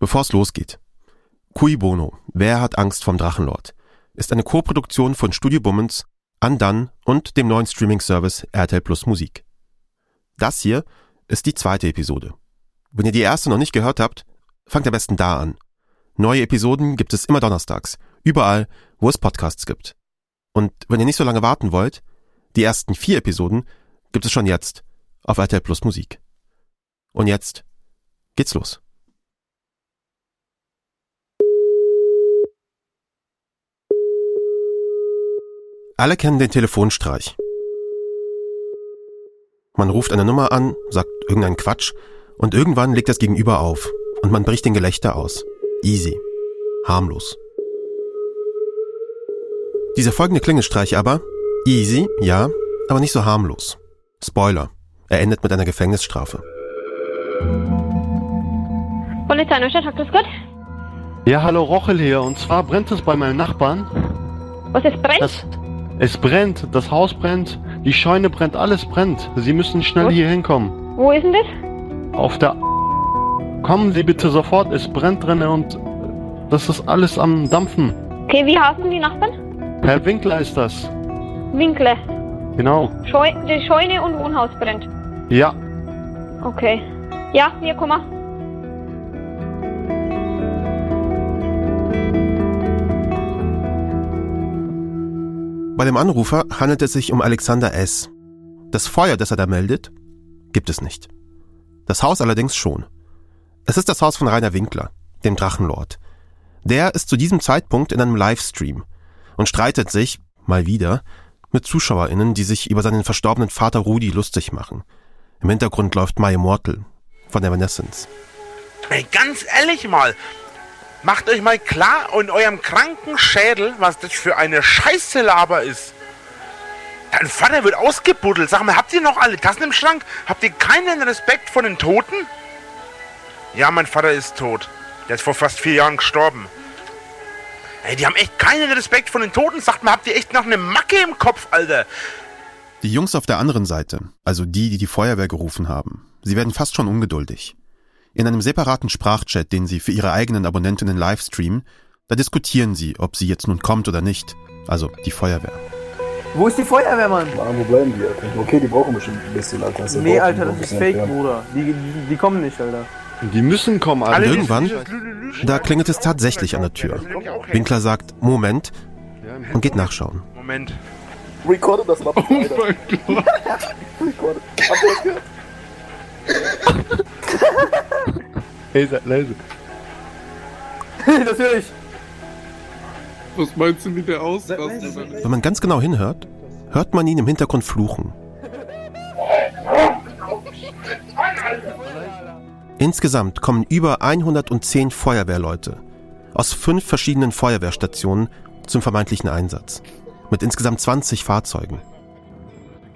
Bevor es losgeht. Cui Bono, Wer hat Angst vom Drachenlord? ist eine Co-Produktion von Studio Bummens, Undone und dem neuen Streaming-Service RTL Plus Musik. Das hier ist die zweite Episode. Wenn ihr die erste noch nicht gehört habt, fangt am besten da an. Neue Episoden gibt es immer donnerstags, überall, wo es Podcasts gibt. Und wenn ihr nicht so lange warten wollt, die ersten vier Episoden gibt es schon jetzt auf RTL Plus Musik. Und jetzt geht's los. Alle kennen den Telefonstreich. Man ruft eine Nummer an, sagt irgendeinen Quatsch und irgendwann legt das Gegenüber auf und man bricht den Gelächter aus. Easy. Harmlos. Dieser folgende Klingelstreich aber, easy, ja, aber nicht so harmlos. Spoiler. Er endet mit einer Gefängnisstrafe. Polizei Neustadt, habt das gut? Ja, hallo Rochel hier. Und zwar brennt es bei meinem Nachbarn. Was ist brennt? Das, es brennt, das Haus brennt, die Scheune brennt, alles brennt. Sie müssen schnell Was? hier hinkommen. Wo ist denn das? Auf der... Kommen Sie bitte sofort, es brennt drin und das ist alles am Dampfen. Okay, wie heißen die Nachbarn? Herr Winkler ist das. Winkle. Genau. Scheu die Scheune und Wohnhaus brennt. Ja, Okay. Ja, wir kommen. Bei dem Anrufer handelt es sich um Alexander S. Das Feuer, das er da meldet, gibt es nicht. Das Haus allerdings schon. Es ist das Haus von Rainer Winkler, dem Drachenlord. Der ist zu diesem Zeitpunkt in einem Livestream und streitet sich, mal wieder, mit ZuschauerInnen, die sich über seinen verstorbenen Vater Rudi lustig machen. Im Hintergrund läuft My Immortal von Evanescence. Ey, ganz ehrlich mal, macht euch mal klar in eurem kranken Schädel, was das für eine Scheiße Laber ist. Dein Vater wird ausgebuddelt. Sag mal, habt ihr noch alle Tassen im Schrank? Habt ihr keinen Respekt vor den Toten? Ja, mein Vater ist tot. Der ist vor fast vier Jahren gestorben. Ey, die haben echt keinen Respekt vor den Toten. Sagt mal, habt ihr echt noch eine Macke im Kopf, Alter? Die Jungs auf der anderen Seite, also die, die die Feuerwehr gerufen haben, sie werden fast schon ungeduldig. In einem separaten Sprachchat, den sie für ihre eigenen Abonnentinnen livestreamen, da diskutieren sie, ob sie jetzt nun kommt oder nicht. Also die Feuerwehr. Wo ist die Feuerwehr, Mann? Mann, wo bleiben die, Alter? Okay, die brauchen bestimmt ein bisschen, Alter. Das Nee, Alter, das ist fake, entfernt. Bruder. Die, die, die kommen nicht, Alter. die müssen kommen, alle. Und irgendwann, da klingelt es tatsächlich an der Tür. Winkler sagt Moment und geht nachschauen. Moment. Recorde das mal, oh Alter. Recorde. Habt ihr das gehört? Hey, seid leise. Natürlich. Was meinst du, wie der ausrastet? Wenn man ganz genau hinhört, hört man ihn im Hintergrund fluchen. Insgesamt kommen über 110 Feuerwehrleute aus fünf verschiedenen Feuerwehrstationen zum vermeintlichen Einsatz. Mit insgesamt 20 Fahrzeugen.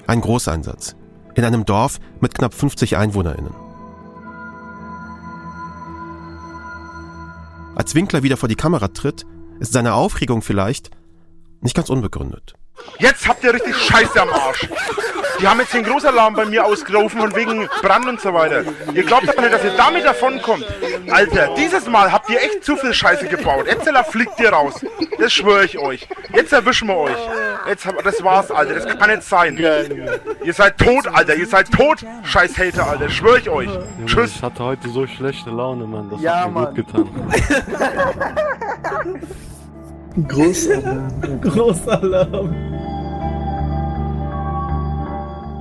Ein Großeinsatz. In einem Dorf mit knapp 50 EinwohnerInnen. Als Winkler wieder vor die Kamera tritt, ist seine Aufregung vielleicht nicht ganz unbegründet. Jetzt habt ihr richtig Scheiße am Arsch. Die haben jetzt den Großalarm bei mir ausgerufen von wegen Brand und so weiter. Ihr glaubt doch nicht, dass ihr damit davonkommt. Alter, dieses Mal habt ihr echt zu viel Scheiße gebaut. Jetzt fliegt ihr raus. Das schwöre ich euch. Jetzt erwischen wir euch. Jetzt, hab- das war's, Alter. Das kann nicht sein. Ihr seid tot, Alter. Ihr seid tot. Scheiß Hater, Alter. Schwöre ich euch. Junge, Tschüss. Ich hatte heute so schlechte Laune, Mann. Das Ja, hat mir Mann. gut getan. Großalarm.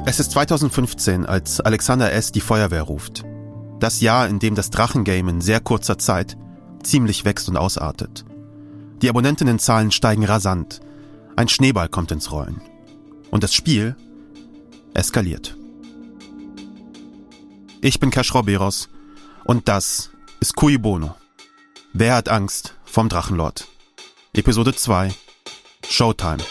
Es ist 2015, als Alexander S. die Feuerwehr ruft. Das Jahr, in dem das Drachengame in sehr kurzer Zeit ziemlich wächst und ausartet. Die Abonnentinnenzahlen steigen rasant. Ein Schneeball kommt ins Rollen. Und das Spiel eskaliert. Ich bin Cash Roberos und das ist Cui Bono. Wer hat Angst vom Drachenlord? Episode 2 Showtime.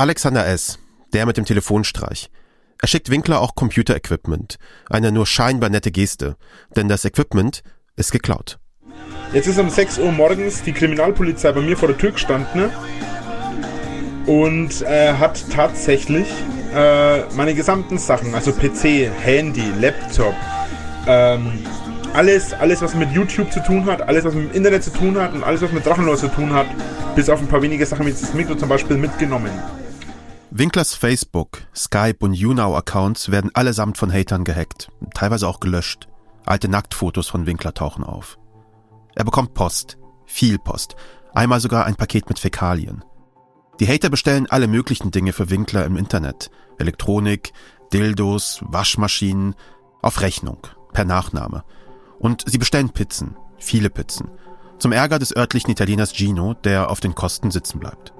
Alexander S., der mit dem Telefonstreich. Er schickt Winkler auch Computer-Equipment. Eine nur scheinbar nette Geste, denn das Equipment ist geklaut. Jetzt ist um 6 Uhr morgens die Kriminalpolizei bei mir vor der Tür gestanden und äh, hat tatsächlich äh, meine gesamten Sachen, also PC, Handy, Laptop, ähm, alles, alles, was mit YouTube zu tun hat, alles, was mit dem Internet zu tun hat und alles, was mit Drachenlord zu tun hat, bis auf ein paar wenige Sachen wie das Mikro zum Beispiel mitgenommen. Winklers Facebook, Skype und YouNow-Accounts werden allesamt von Hatern gehackt, teilweise auch gelöscht. Alte Nacktfotos von Winkler tauchen auf. Er bekommt Post, viel Post, einmal sogar ein Paket mit Fäkalien. Die Hater bestellen alle möglichen Dinge für Winkler im Internet. Elektronik, Dildos, Waschmaschinen, auf Rechnung, per Nachname. Und sie bestellen Pizzen, viele Pizzen. Zum Ärger des örtlichen Italieners Gino, der auf den Kosten sitzen bleibt.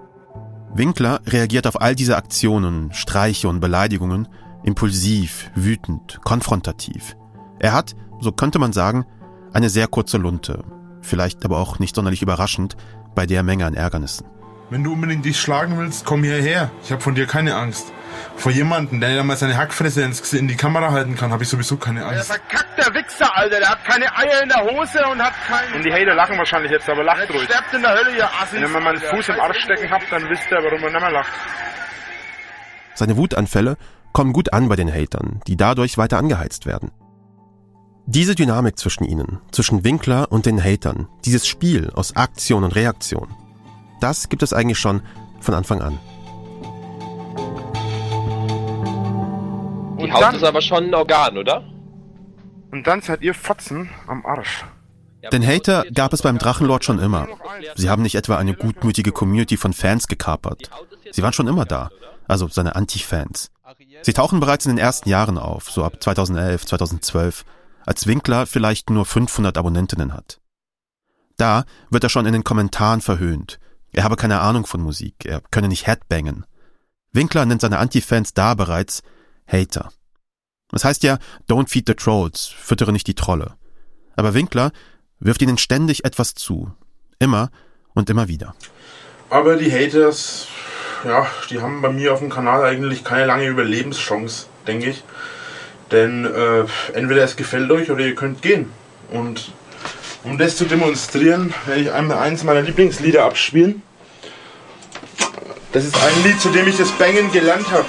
Winkler reagiert auf all diese Aktionen, Streiche und Beleidigungen impulsiv, wütend, konfrontativ. Er hat, so könnte man sagen, eine sehr kurze Lunte, vielleicht aber auch nicht sonderlich überraschend bei der Menge an Ärgernissen. Wenn du unbedingt dich schlagen willst, komm hierher. Ich habe von dir keine Angst. Vor jemanden, der mal seine Hackfresse in die Kamera halten kann, habe ich sowieso keine Angst. Der verkackter Wichser, Alter. Der hat keine Eier in der Hose und hat keinen... Und die Hater lachen wahrscheinlich jetzt, aber lacht ruhig. sterbt in der Hölle, ihr Assis. Wenn man meinen Fuß im Arsch stecken habt, dann wisst ihr, warum man nicht mehr lacht. Seine Wutanfälle kommen gut an bei den Hatern, die dadurch weiter angeheizt werden. Diese Dynamik zwischen ihnen, zwischen Winkler und den Hatern, dieses Spiel aus Aktion und Reaktion, das gibt es eigentlich schon von Anfang an. Die Haut dann, ist aber schon ein Organ, oder? Und dann seid ihr Fotzen am Arsch. Den Hater gab es beim Drachenlord schon immer. Sie haben nicht etwa eine gutmütige Community von Fans gekapert. Sie waren schon immer da, also seine Anti-Fans. Sie tauchen bereits in den ersten Jahren auf, so ab 2011, 2012, als Winkler vielleicht nur 500 Abonnentinnen hat. Da wird er schon in den Kommentaren verhöhnt. Er habe keine Ahnung von Musik, er könne nicht Headbangen. Winkler nennt seine Anti-Fans da bereits Hater. Das heißt ja, don't feed the trolls, füttere nicht die Trolle. Aber Winkler wirft ihnen ständig etwas zu. Immer und immer wieder. Aber die Haters, ja, die haben bei mir auf dem Kanal eigentlich keine lange Überlebenschance, denke ich. Denn äh, entweder es gefällt euch oder ihr könnt gehen. Und um das zu demonstrieren, werde ich einmal eins meiner Lieblingslieder abspielen. Das ist ein Lied, zu dem ich das Bangen gelernt habe.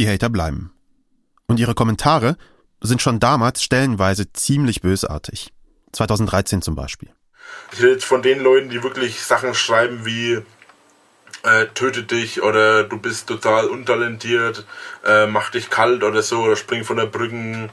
Die Hater bleiben. Und ihre Kommentare sind schon damals stellenweise ziemlich bösartig. 2013 zum Beispiel. Ich rede jetzt von den Leuten, die wirklich Sachen schreiben wie äh, töte dich oder du bist total untalentiert, äh, mach dich kalt oder so oder spring von der Brücken.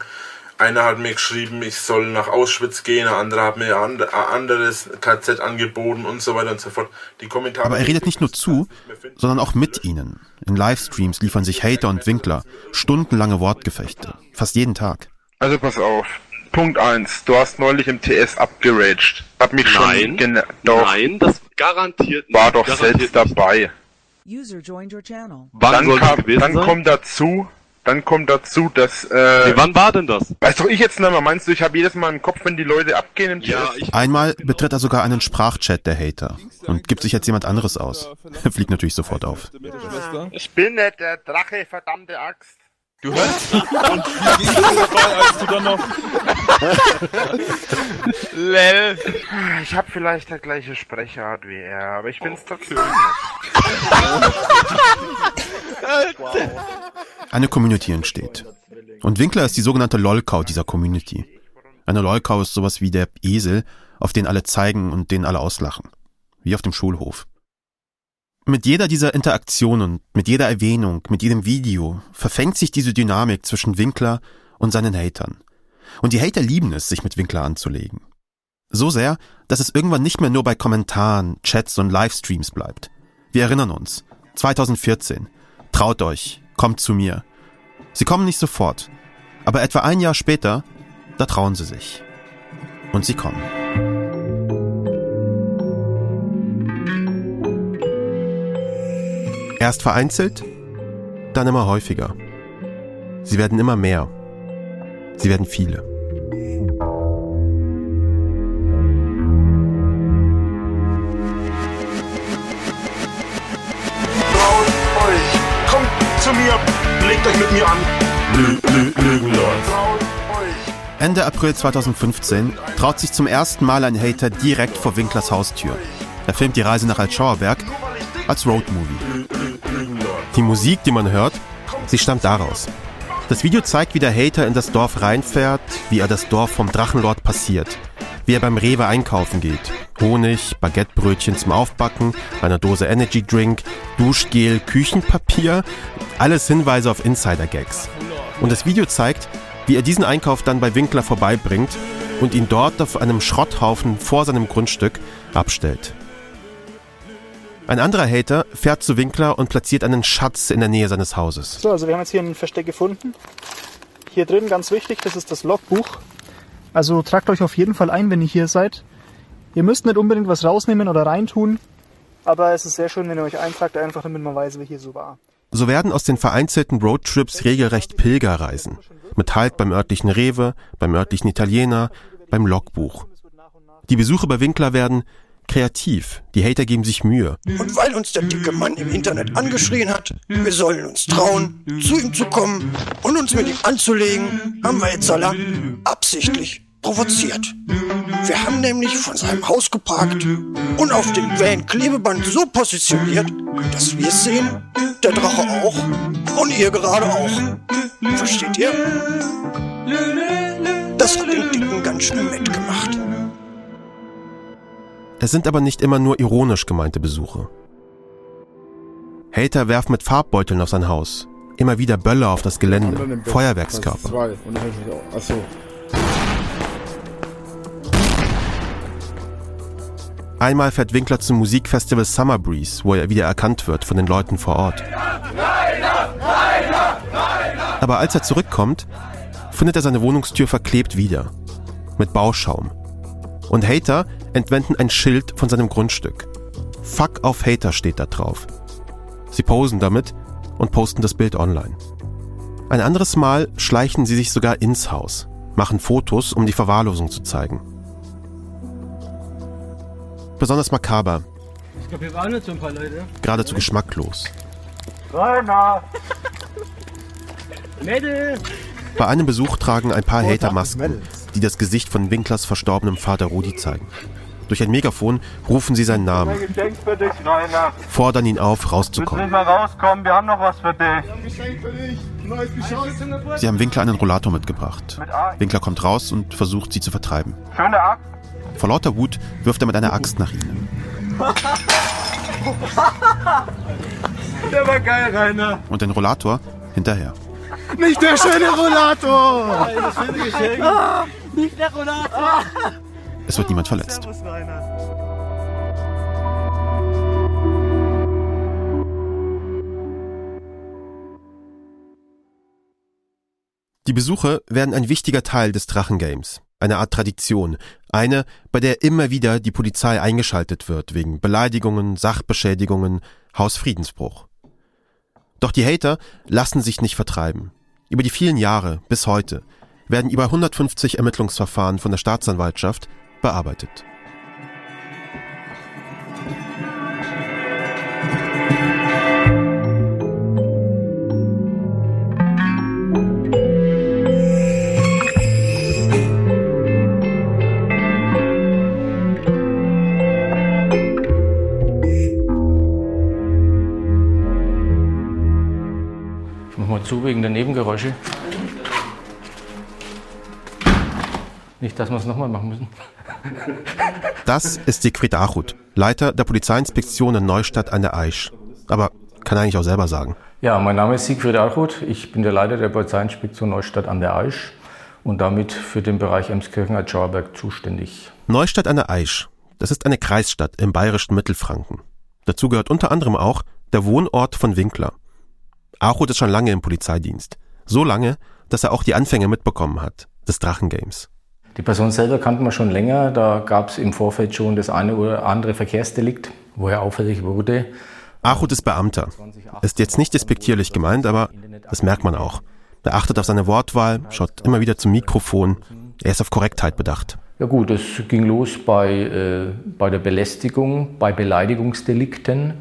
Einer hat mir geschrieben, ich soll nach Auschwitz gehen, ein anderer hat mir ein anderes KZ angeboten und so weiter und so fort. Die Kommentare. Aber er redet nicht nur zu, sondern auch mit ihnen. In Livestreams liefern sich Hater und Winkler stundenlange Wortgefechte. Fast jeden Tag. Also pass auf. Punkt 1. Du hast neulich im TS abgeraged. Hab mich nein, schon doch. Nein, das garantiert nicht. War doch garantiert selbst dabei. Wann dann, kam, dann kommt dazu, dann kommt dazu, dass. Äh, nee, wann war denn das? Weißt doch ich jetzt nicht mehr. Meinst du, ich habe jedes Mal im Kopf, wenn die Leute abgehen im ja? Einmal betritt er sogar einen Sprachchat der Hater und gibt sich jetzt jemand anderes aus. Fliegt natürlich sofort auf. Ich bin nicht der Drache, verdammte Axt. Du hörst? Und wie ging es dabei, als du dann noch... Lel. Ich habe vielleicht der gleiche Sprecherart wie er, aber ich bin's trotzdem nicht. Eine Community entsteht. Und Winkler ist die sogenannte Lolcow dieser Community. Eine Lolcow ist sowas wie der Esel, auf den alle zeigen und den alle auslachen. Wie auf dem Schulhof. Mit jeder dieser Interaktionen, mit jeder Erwähnung, mit jedem Video verfängt sich diese Dynamik zwischen Winkler und seinen Hatern. Und die Hater lieben es, sich mit Winkler anzulegen. So sehr, dass es irgendwann nicht mehr nur bei Kommentaren, Chats und Livestreams bleibt. Wir erinnern uns. 2014. Traut euch, kommt zu mir. Sie kommen nicht sofort, aber etwa ein Jahr später, da trauen sie sich. Und sie kommen. Erst vereinzelt, dann immer häufiger. Sie werden immer mehr Sie werden viele. Traut euch, kommt zu mir, legt euch mit mir an. Ende April 2015 traut sich zum ersten Mal ein Hater direkt vor Winklers Haustür. Er filmt die Reise nach Altschauerberg als Roadmovie. Die Musik, die man hört, sie stammt daraus. Das Video zeigt, wie der Hater in das Dorf reinfährt, wie er das Dorf vom Drachenlord passiert, wie er beim Rewe einkaufen geht. Honig, Baguettebrötchen zum Aufbacken, eine Dose Energy Drink, Duschgel, Küchenpapier, alles Hinweise auf Insider-Gags. Und das Video zeigt, wie er diesen Einkauf dann bei Winkler vorbeibringt und ihn dort auf einem Schrotthaufen vor seinem Grundstück abstellt. Ein anderer Hater fährt zu Winkler und platziert einen Schatz in der Nähe seines Hauses. So, also wir haben jetzt hier ein Versteck gefunden. Hier drin, ganz wichtig, das ist das Logbuch. Also tragt euch auf jeden Fall ein, wenn ihr hier seid. Ihr müsst nicht unbedingt was rausnehmen oder reintun, aber es ist sehr schön, wenn ihr euch eintragt, einfach damit man weiß, wer hier so war. So werden aus den vereinzelten Roadtrips regelrecht Pilgerreisen. Mit Halt beim örtlichen Rewe, beim örtlichen Italiener, beim Logbuch. Die Besuche bei Winkler werden kreativ. Die Hater geben sich Mühe. Und weil uns der dicke Mann im Internet angeschrien hat, wir sollen uns trauen, zu ihm zu kommen und uns mit ihm anzulegen, haben wir Etzala absichtlich provoziert. Wir haben nämlich von seinem Haus geparkt und auf dem Van Klebeband so positioniert, dass wir es sehen, der Drache auch und ihr gerade auch. Versteht ihr? Das hat den Dicken ganz schön mitgemacht. Es sind aber nicht immer nur ironisch gemeinte Besuche. Hater werfen mit Farbbeuteln auf sein Haus. Immer wieder Böller auf das Gelände, Feuerwerkskörper. Einmal fährt Winkler zum Musikfestival Summer Breeze, wo er wieder erkannt wird von den Leuten vor Ort. Aber als er zurückkommt, findet er seine Wohnungstür verklebt wieder. Mit Bauschaum. Und Hater entwenden ein Schild von seinem Grundstück. Fuck auf Hater steht da drauf. Sie posen damit und posten das Bild online. Ein anderes Mal schleichen sie sich sogar ins Haus, machen Fotos, um die Verwahrlosung zu zeigen. Besonders makaber, Ich glaube, hier waren jetzt so ein paar Leute. geradezu geschmacklos. Rainer! Mädel! Bei einem Besuch tragen ein paar Hater Masken, die das Gesicht von Winklers verstorbenem Vater Rudi zeigen. Durch ein Megafon rufen sie seinen Namen, dich, fordern ihn auf, rauszukommen. rauskommen, wir haben noch was für dich. Sie haben Winkler einen Rollator mitgebracht. Winkler kommt raus und versucht, sie zu vertreiben. Schöne Axt. Vor lauter Wut wirft er mit einer Axt nach ihnen. Der war geil, Rainer. Und den Rollator hinterher. Nicht der schöne Rollator. Geschenk. Nicht der Rollator. Es wird niemand verletzt. Die Besuche werden ein wichtiger Teil des Drachengames. Eine Art Tradition. Eine, bei der immer wieder die Polizei eingeschaltet wird wegen Beleidigungen, Sachbeschädigungen, Hausfriedensbruch. Doch die Hater lassen sich nicht vertreiben. Über die vielen Jahre bis heute werden über 150 Ermittlungsverfahren von der Staatsanwaltschaft bearbeitet. Mal zu wegen der Nebengeräusche. Nicht, dass wir es nochmal machen müssen. Das ist Siegfried Achut, Leiter der Polizeiinspektion in Neustadt an der Aisch. Aber kann er eigentlich auch selber sagen. Ja, mein Name ist Siegfried Alchut. Ich bin der Leiter der Polizeiinspektion Neustadt an der Aisch und damit für den Bereich Emskirchen-Altschauerberg zuständig. Neustadt an der Aisch, das ist eine Kreisstadt im bayerischen Mittelfranken. Dazu gehört unter anderem auch der Wohnort von Winkler. Achut ist schon lange im Polizeidienst. So lange, dass er auch die Anfänge mitbekommen hat, des Drachengames. Die Person selber kannten wir schon länger. Da gab es im Vorfeld schon das eine oder andere Verkehrsdelikt, wo er auffällig wurde. Achut ist Beamter. Ist jetzt nicht despektierlich gemeint, aber das merkt man auch. Er achtet auf seine Wortwahl, schaut immer wieder zum Mikrofon. Er ist auf Korrektheit bedacht. Ja gut, es ging los bei, äh, bei der Belästigung, bei Beleidigungsdelikten,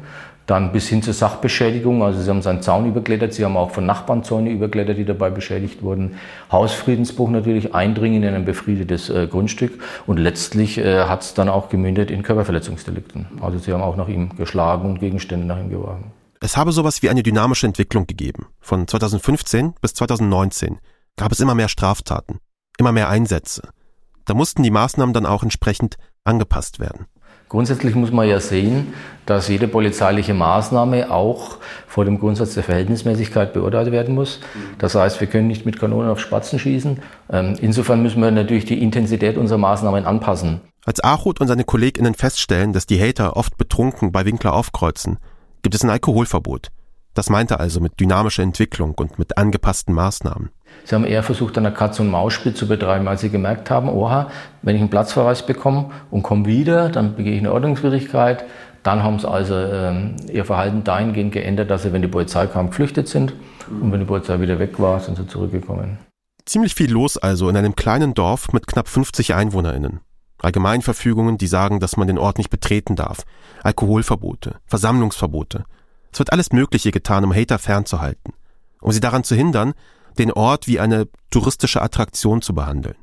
dann bis hin zur Sachbeschädigung. Also sie haben seinen Zaun überklettert, sie haben auch von Nachbarn Zäune überklettert, die dabei beschädigt wurden. Hausfriedensbruch natürlich, Eindringen in ein befriedetes äh, Grundstück und letztlich äh, hat es dann auch gemündet in Körperverletzungsdelikten. Also sie haben auch nach ihm geschlagen und Gegenstände nach ihm geworfen. Es habe sowas wie eine dynamische Entwicklung gegeben. Von 2015 bis 2019 gab es immer mehr Straftaten, immer mehr Einsätze. Da mussten die Maßnahmen dann auch entsprechend angepasst werden. Grundsätzlich muss man ja sehen, dass jede polizeiliche Maßnahme auch vor dem Grundsatz der Verhältnismäßigkeit beurteilt werden muss. Das heißt, wir können nicht mit Kanonen auf Spatzen schießen. Ähm, insofern müssen wir natürlich die Intensität unserer Maßnahmen anpassen. Als Achut und seine KollegInnen feststellen, dass die Hater oft betrunken bei Winkler aufkreuzen, gibt es ein Alkoholverbot. Das meinte also mit dynamischer Entwicklung und mit angepassten Maßnahmen. Sie haben eher versucht, eine Katz- und Maus-Spiel zu betreiben, als sie gemerkt haben, oha, wenn ich einen Platzverweis bekomme und komme wieder, dann begehe ich eine Ordnungswidrigkeit. Dann haben sie also ähm, ihr Verhalten dahingehend geändert, dass sie, wenn die Polizei kam, geflüchtet sind. Und wenn die Polizei wieder weg war, sind sie zurückgekommen. Ziemlich viel los also in einem kleinen Dorf mit knapp 50 EinwohnerInnen. Allgemeinverfügungen, die sagen, dass man den Ort nicht betreten darf. Alkoholverbote, Versammlungsverbote. Es wird alles Mögliche getan, um Hater fernzuhalten. Um sie daran zu hindern, den Ort wie eine touristische Attraktion zu behandeln.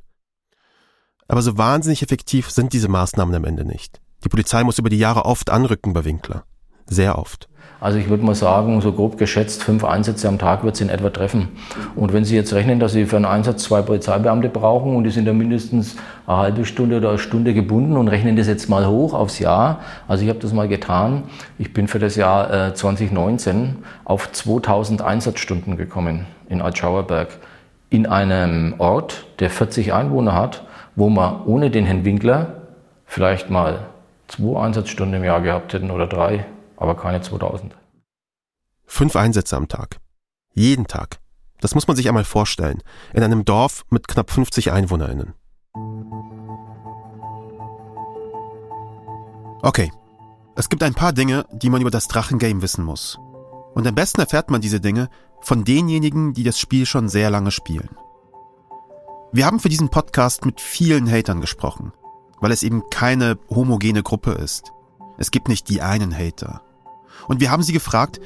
Aber so wahnsinnig effektiv sind diese Maßnahmen am Ende nicht. Die Polizei muss über die Jahre oft anrücken bei Winkler. Sehr oft. Also ich würde mal sagen, so grob geschätzt, fünf Einsätze am Tag wird es in etwa treffen. Und wenn Sie jetzt rechnen, dass Sie für einen Einsatz zwei Polizeibeamte brauchen und die sind dann mindestens eine halbe Stunde oder eine Stunde gebunden und rechnen das jetzt mal hoch aufs Jahr. Also ich habe das mal getan. Ich bin für das Jahr äh, 2019 auf 2000 Einsatzstunden gekommen in Altschauerberg. In einem Ort, der 40 Einwohner hat, wo man ohne den Herrn Winkler vielleicht mal zwei Einsatzstunden im Jahr gehabt hätten oder drei aber keine 2000. Fünf Einsätze am Tag. Jeden Tag. Das muss man sich einmal vorstellen. In einem Dorf mit knapp 50 EinwohnerInnen. Okay. Es gibt ein paar Dinge, die man über das Drachengame wissen muss. Und am besten erfährt man diese Dinge von denjenigen, die das Spiel schon sehr lange spielen. Wir haben für diesen Podcast mit vielen Hatern gesprochen, weil es eben keine homogene Gruppe ist. Es gibt nicht die einen Hater. Und wir haben sie gefragt,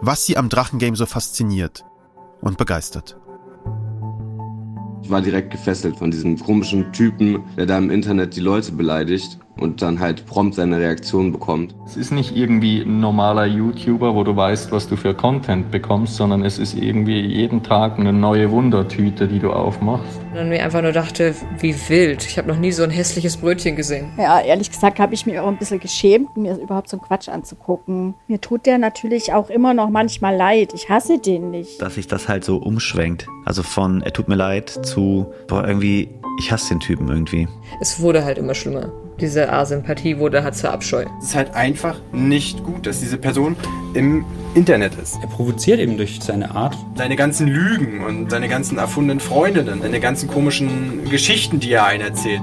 was sie am Drachengame so fasziniert und begeistert. Ich war direkt gefesselt von diesem komischen Typen, der da im Internet die Leute beleidigt und dann halt prompt seine Reaktion bekommt. Es ist nicht irgendwie ein normaler YouTuber, wo du weißt, was du für Content bekommst, sondern es ist irgendwie jeden Tag eine neue Wundertüte, die du aufmachst. Und mir einfach nur dachte, wie wild. Ich habe noch nie so ein hässliches Brötchen gesehen. Ja, ehrlich gesagt habe ich mich auch ein bisschen geschämt, mir überhaupt so einen Quatsch anzugucken. Mir tut der natürlich auch immer noch manchmal leid. Ich hasse den nicht. Dass sich das halt so umschwenkt. Also von, er tut mir leid zu, boah, irgendwie, ich hasse den Typen irgendwie. Es wurde halt immer schlimmer diese Asympathie wurde halt zur Abscheu. Es ist halt einfach nicht gut, dass diese Person im Internet ist. Er provoziert eben durch seine Art. Seine ganzen Lügen und seine ganzen erfundenen Freundinnen, seine ganzen komischen Geschichten, die er einen erzählt.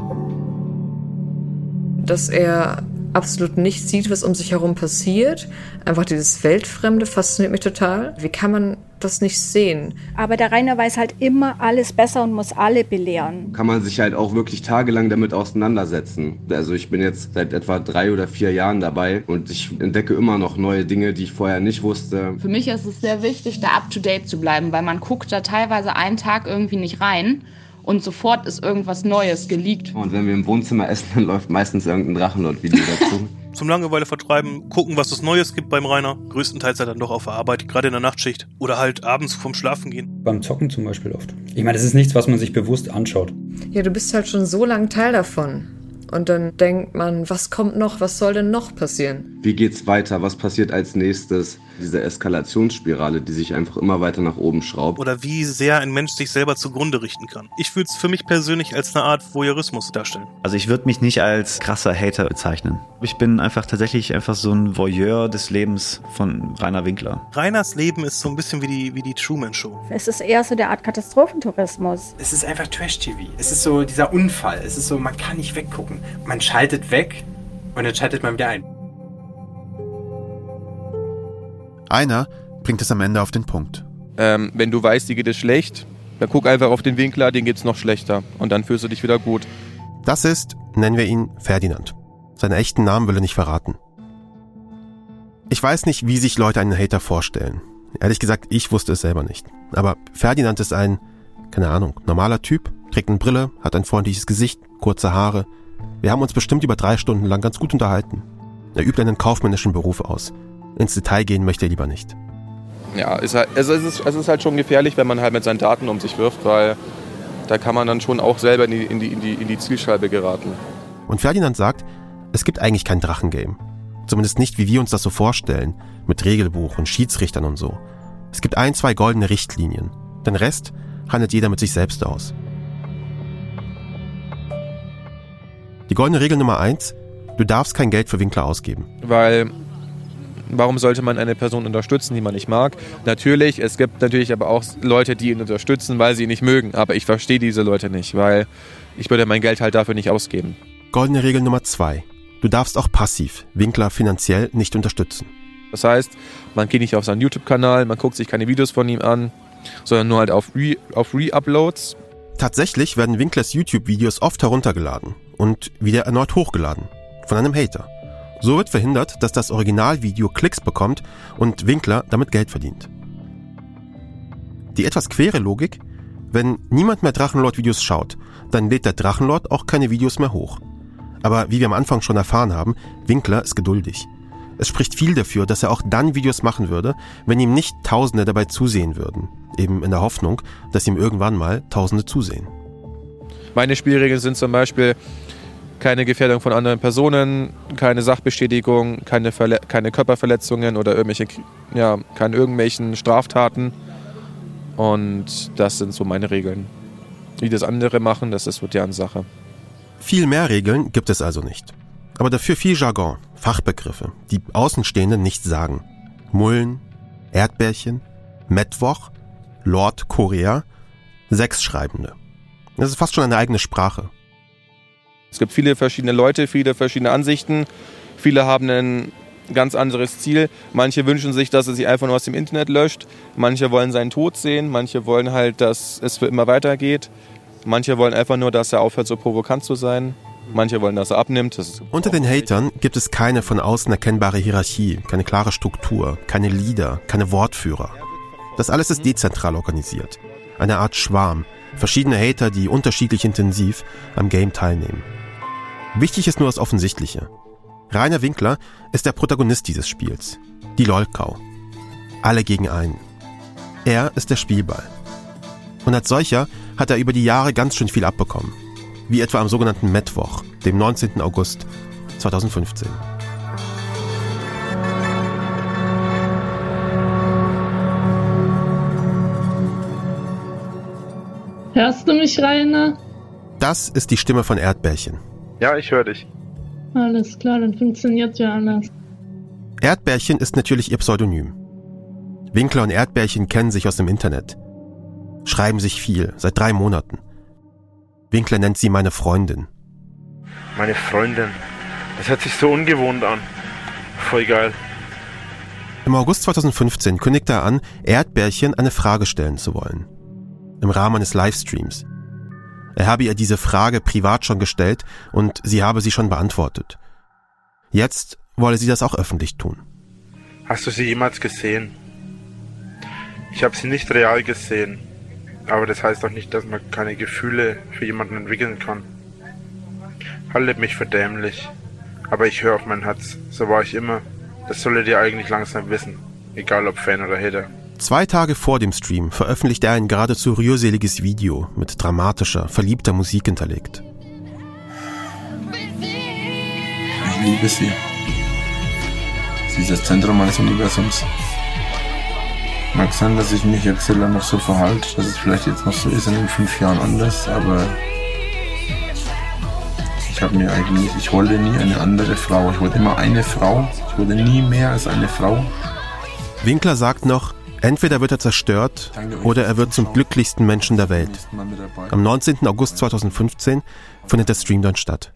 Dass er absolut nicht sieht, was um sich herum passiert. Einfach dieses Weltfremde fasziniert mich total. Wie kann man das nicht sehen? Aber der Rainer weiß halt immer alles besser und muss alle belehren. Kann man sich halt auch wirklich tagelang damit auseinandersetzen. Also ich bin jetzt seit etwa drei oder vier Jahren dabei und ich entdecke immer noch neue Dinge, die ich vorher nicht wusste. Für mich ist es sehr wichtig, da up-to-date zu bleiben, weil man guckt da teilweise einen Tag irgendwie nicht rein und sofort ist irgendwas Neues geleakt. Und wenn wir im Wohnzimmer essen, dann läuft meistens irgendein Drachenlord-Video dazu. Zum Langeweile vertreiben, gucken, was es Neues gibt beim Rainer. Größtenteils halt dann doch auf der Arbeit, gerade in der Nachtschicht. Oder halt abends vorm Schlafen gehen. Beim Zocken zum Beispiel oft. Ich meine, das ist nichts, was man sich bewusst anschaut. Ja, du bist halt schon so lang Teil davon. Und dann denkt man, was kommt noch, was soll denn noch passieren? Wie geht's weiter? Was passiert als nächstes? Diese Eskalationsspirale, die sich einfach immer weiter nach oben schraubt. Oder wie sehr ein Mensch sich selber zugrunde richten kann. Ich würde es für mich persönlich als eine Art Voyeurismus darstellen. Also ich würde mich nicht als krasser Hater bezeichnen. Ich bin einfach tatsächlich einfach so ein Voyeur des Lebens von Rainer Winkler. Rainers Leben ist so ein bisschen wie die, wie die Truman Show. Es ist eher so der Art Katastrophentourismus. Es ist einfach Trash-TV. Es ist so dieser Unfall. Es ist so, man kann nicht weggucken. Man schaltet weg und dann schaltet man wieder ein. Einer bringt es am Ende auf den Punkt. Ähm, wenn du weißt, dir geht es schlecht, Dann guck einfach auf den Winkler, den geht's noch schlechter. Und dann fühlst du dich wieder gut. Das ist, nennen wir ihn Ferdinand. Seinen echten Namen will er nicht verraten. Ich weiß nicht, wie sich Leute einen Hater vorstellen. Ehrlich gesagt, ich wusste es selber nicht. Aber Ferdinand ist ein, keine Ahnung, normaler Typ, trägt eine Brille, hat ein freundliches Gesicht, kurze Haare. Wir haben uns bestimmt über drei Stunden lang ganz gut unterhalten. Er übt einen kaufmännischen Beruf aus. Ins Detail gehen möchte er lieber nicht. Ja, ist halt, also es, ist, es ist halt schon gefährlich, wenn man halt mit seinen Daten um sich wirft, weil da kann man dann schon auch selber in die, in die, in die, in die Zielscheibe geraten. Und Ferdinand sagt, es gibt eigentlich kein Drachengame. Zumindest nicht, wie wir uns das so vorstellen, mit Regelbuch und Schiedsrichtern und so. Es gibt ein, zwei goldene Richtlinien. Den Rest handelt jeder mit sich selbst aus. Die goldene Regel Nummer eins: Du darfst kein Geld für Winkler ausgeben. Weil warum sollte man eine Person unterstützen, die man nicht mag? Natürlich, es gibt natürlich aber auch Leute, die ihn unterstützen, weil sie ihn nicht mögen. Aber ich verstehe diese Leute nicht, weil ich würde mein Geld halt dafür nicht ausgeben. Goldene Regel Nummer zwei: Du darfst auch passiv Winkler finanziell nicht unterstützen. Das heißt, man geht nicht auf seinen YouTube-Kanal, man guckt sich keine Videos von ihm an, sondern nur halt auf Re- auf Re-Uploads. Tatsächlich werden Winklers YouTube-Videos oft heruntergeladen und wieder erneut hochgeladen. Von einem Hater. So wird verhindert, dass das Originalvideo Klicks bekommt und Winkler damit Geld verdient. Die etwas quere Logik, wenn niemand mehr Drachenlord-Videos schaut, dann lädt der Drachenlord auch keine Videos mehr hoch. Aber wie wir am Anfang schon erfahren haben, Winkler ist geduldig. Es spricht viel dafür, dass er auch dann Videos machen würde, wenn ihm nicht Tausende dabei zusehen würden. Eben in der Hoffnung, dass ihm irgendwann mal Tausende zusehen. Meine Spielregeln sind zum Beispiel keine Gefährdung von anderen Personen, keine Sachbestätigung, keine, Verle keine Körperverletzungen oder irgendwelche, ja, keine irgendwelchen Straftaten. Und das sind so meine Regeln. Wie das andere machen, das ist so deren Sache. Viel mehr Regeln gibt es also nicht. Aber dafür viel Jargon, Fachbegriffe, die Außenstehende nicht sagen. Mullen, Erdbärchen, Mittwoch, Lord Korea, Sechsschreibende. Das ist fast schon eine eigene Sprache. Es gibt viele verschiedene Leute, viele verschiedene Ansichten. Viele haben ein ganz anderes Ziel. Manche wünschen sich, dass er sich einfach nur aus dem Internet löscht. Manche wollen seinen Tod sehen. Manche wollen halt, dass es für immer weitergeht. Manche wollen einfach nur, dass er aufhört, so provokant zu sein. Manche wollen, dass er abnimmt. Das Unter den Hatern gibt es keine von außen erkennbare Hierarchie, keine klare Struktur, keine Leader, keine Wortführer. Das alles ist dezentral organisiert. Eine Art Schwarm. Verschiedene Hater, die unterschiedlich intensiv am Game teilnehmen. Wichtig ist nur das Offensichtliche. Rainer Winkler ist der Protagonist dieses Spiels. Die Lolkau. Alle gegen einen. Er ist der Spielball. Und als solcher hat er über die Jahre ganz schön viel abbekommen. Wie etwa am sogenannten Mittwoch, dem 19. August 2015. Hörst du mich, Rainer? Das ist die Stimme von Erdbärchen. Ja, ich höre dich. Alles klar, dann funktioniert ja alles. Erdbärchen ist natürlich ihr Pseudonym. Winkler und Erdbärchen kennen sich aus dem Internet. Schreiben sich viel, seit drei Monaten. Winkler nennt sie meine Freundin. Meine Freundin. Das hört sich so ungewohnt an. Voll geil. Im August 2015 kündigte er an, Erdbärchen eine Frage stellen zu wollen. Im Rahmen eines Livestreams. Er habe ihr diese Frage privat schon gestellt und sie habe sie schon beantwortet. Jetzt wolle sie das auch öffentlich tun. Hast du sie jemals gesehen? Ich habe sie nicht real gesehen. Aber das heißt doch nicht, dass man keine Gefühle für jemanden entwickeln kann. Haltet mich für dämlich. Aber ich höre auf mein Herz. So war ich immer. Das solltet ihr eigentlich langsam wissen. Egal ob Fan oder Hater. Zwei Tage vor dem Stream veröffentlichte er ein geradezu rührseliges Video mit dramatischer, verliebter Musik hinterlegt. Ich liebe sie. Sie ist das Zentrum meines Universums. Mag sein, dass ich mich jetzt noch so verhalte, dass es vielleicht jetzt noch so ist in den fünf Jahren anders, aber ich habe mir eigentlich, ich wollte nie eine andere Frau. Ich wollte immer eine Frau. Ich wollte nie mehr als eine Frau. Winkler sagt noch, entweder wird er zerstört oder er wird zum glücklichsten Menschen der Welt. Am 19. August 2015 findet der Stream dann statt.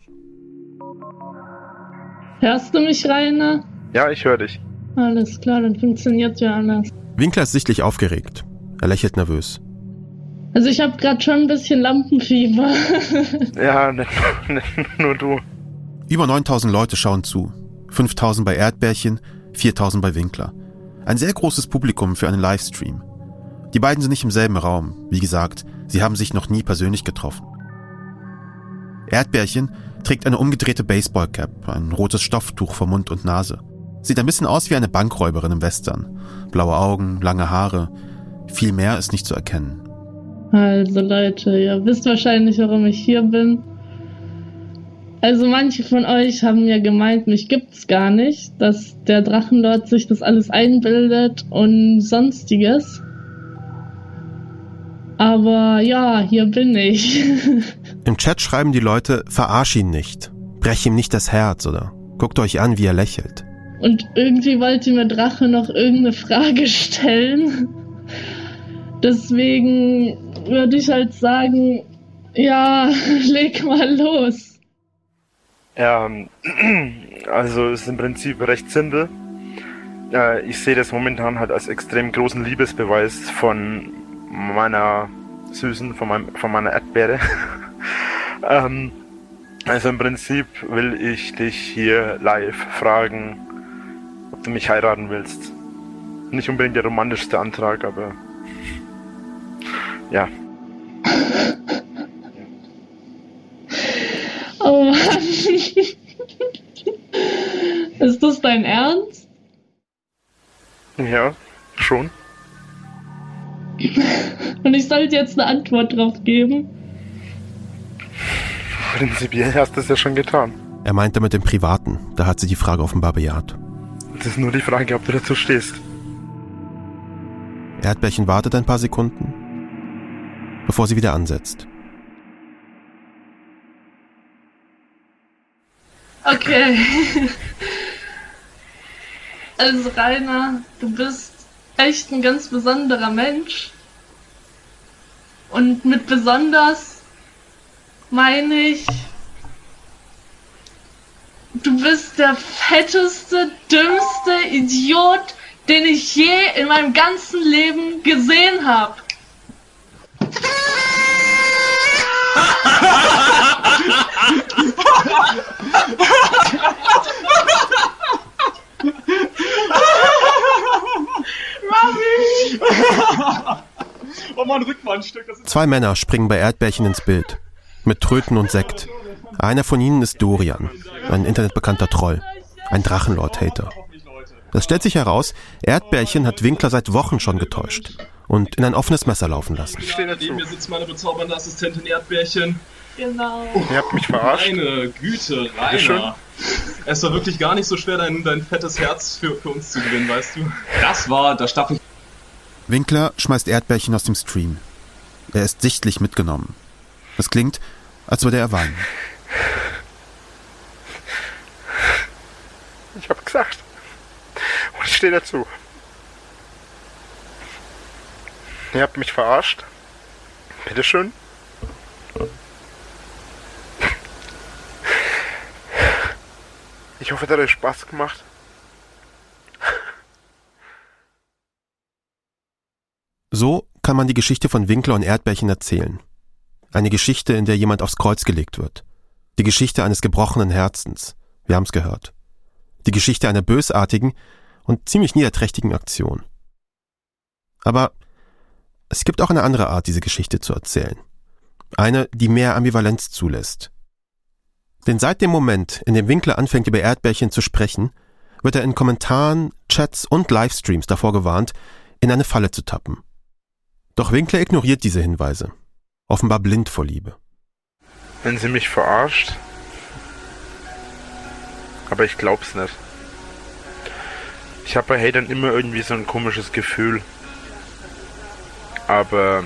Hörst du mich, Rainer? Ja, ich höre dich. Alles klar, dann funktioniert ja alles. Winkler ist sichtlich aufgeregt. Er lächelt nervös. Also ich habe gerade schon ein bisschen Lampenfieber. Ja, nicht, nicht nur du. Über 9000 Leute schauen zu. 5000 bei Erdbärchen, 4000 bei Winkler. Ein sehr großes Publikum für einen Livestream. Die beiden sind nicht im selben Raum. Wie gesagt, sie haben sich noch nie persönlich getroffen. Erdbärchen trägt eine umgedrehte Baseballcap, ein rotes Stofftuch vor Mund und Nase. Sieht ein bisschen aus wie eine Bankräuberin im Western. Blaue Augen, lange Haare. Viel mehr ist nicht zu erkennen. Also Leute, ihr wisst wahrscheinlich, warum ich hier bin. Also manche von euch haben ja gemeint, mich gibt's gar nicht, dass der Drachenlord sich das alles einbildet und sonstiges. Aber ja, hier bin ich. Im Chat schreiben die Leute, verarsch ihn nicht. Brech ihm nicht das Herz oder guckt euch an, wie er lächelt. Und irgendwie wollte mir Drache noch irgendeine Frage stellen. Deswegen würde ich halt sagen, ja, leg mal los. Ähm, also es ist im Prinzip recht simpel. Äh, Ich sehe das momentan halt als extrem großen Liebesbeweis von meiner Süßen, von, meinem, von meiner Erdbeere. ähm, also im Prinzip will ich dich hier live fragen, ob du mich heiraten willst. Nicht unbedingt der romantischste Antrag, aber ja. Oh Mann. Ist das dein Ernst? Ja, schon. Und ich sollte jetzt eine Antwort drauf geben? Prinzipiell hast du es ja schon getan. Er meinte mit dem Privaten, da hat sie die Frage offenbar bejaht. Das ist nur die Frage, ob du dazu stehst. Erdbärchen wartet ein paar Sekunden, bevor sie wieder ansetzt. Okay. Also Rainer, du bist echt ein ganz besonderer Mensch. Und mit besonders meine ich, du bist der fetteste, dümmste Idiot, den ich je in meinem ganzen Leben gesehen habe. oh Rückwandstück. Das Zwei Männer springen bei Erdbärchen ins Bild. Mit Tröten und Sekt. Einer von ihnen ist Dorian, ein internetbekannter Troll. Ein Drachenlord-Hater. Es stellt sich heraus, Erdbärchen hat Winkler seit Wochen schon getäuscht und in ein offenes Messer laufen lassen. Neben mir sitzt meine bezaubernde Assistentin Erdbärchen. Genau. Ihr habt mich verarscht. Meine Güte. Rainer. Es war wirklich gar nicht so schwer, dein, dein fettes Herz für, für uns zu gewinnen, weißt du? Das war das Staffel. Winkler schmeißt Erdbärchen aus dem Stream. Er ist sichtlich mitgenommen. Es klingt, als würde er weinen. Ich hab gesagt. Und ich stehe dazu. Ihr habt mich verarscht. Bitteschön. Ich hoffe, es hat euch Spaß gemacht. So kann man die Geschichte von Winkler und Erdbärchen erzählen. Eine Geschichte, in der jemand aufs Kreuz gelegt wird. Die Geschichte eines gebrochenen Herzens. Wir haben's gehört. Die Geschichte einer bösartigen und ziemlich niederträchtigen Aktion. Aber es gibt auch eine andere Art, diese Geschichte zu erzählen. Eine, die mehr Ambivalenz zulässt. Denn seit dem Moment, in dem Winkler anfängt, über Erdbärchen zu sprechen, wird er in Kommentaren, Chats und Livestreams davor gewarnt, in eine Falle zu tappen. Doch Winkler ignoriert diese Hinweise. Offenbar blind vor Liebe. Wenn sie mich verarscht. Aber ich glaub's nicht. Ich habe bei Hatern immer irgendwie so ein komisches Gefühl. Aber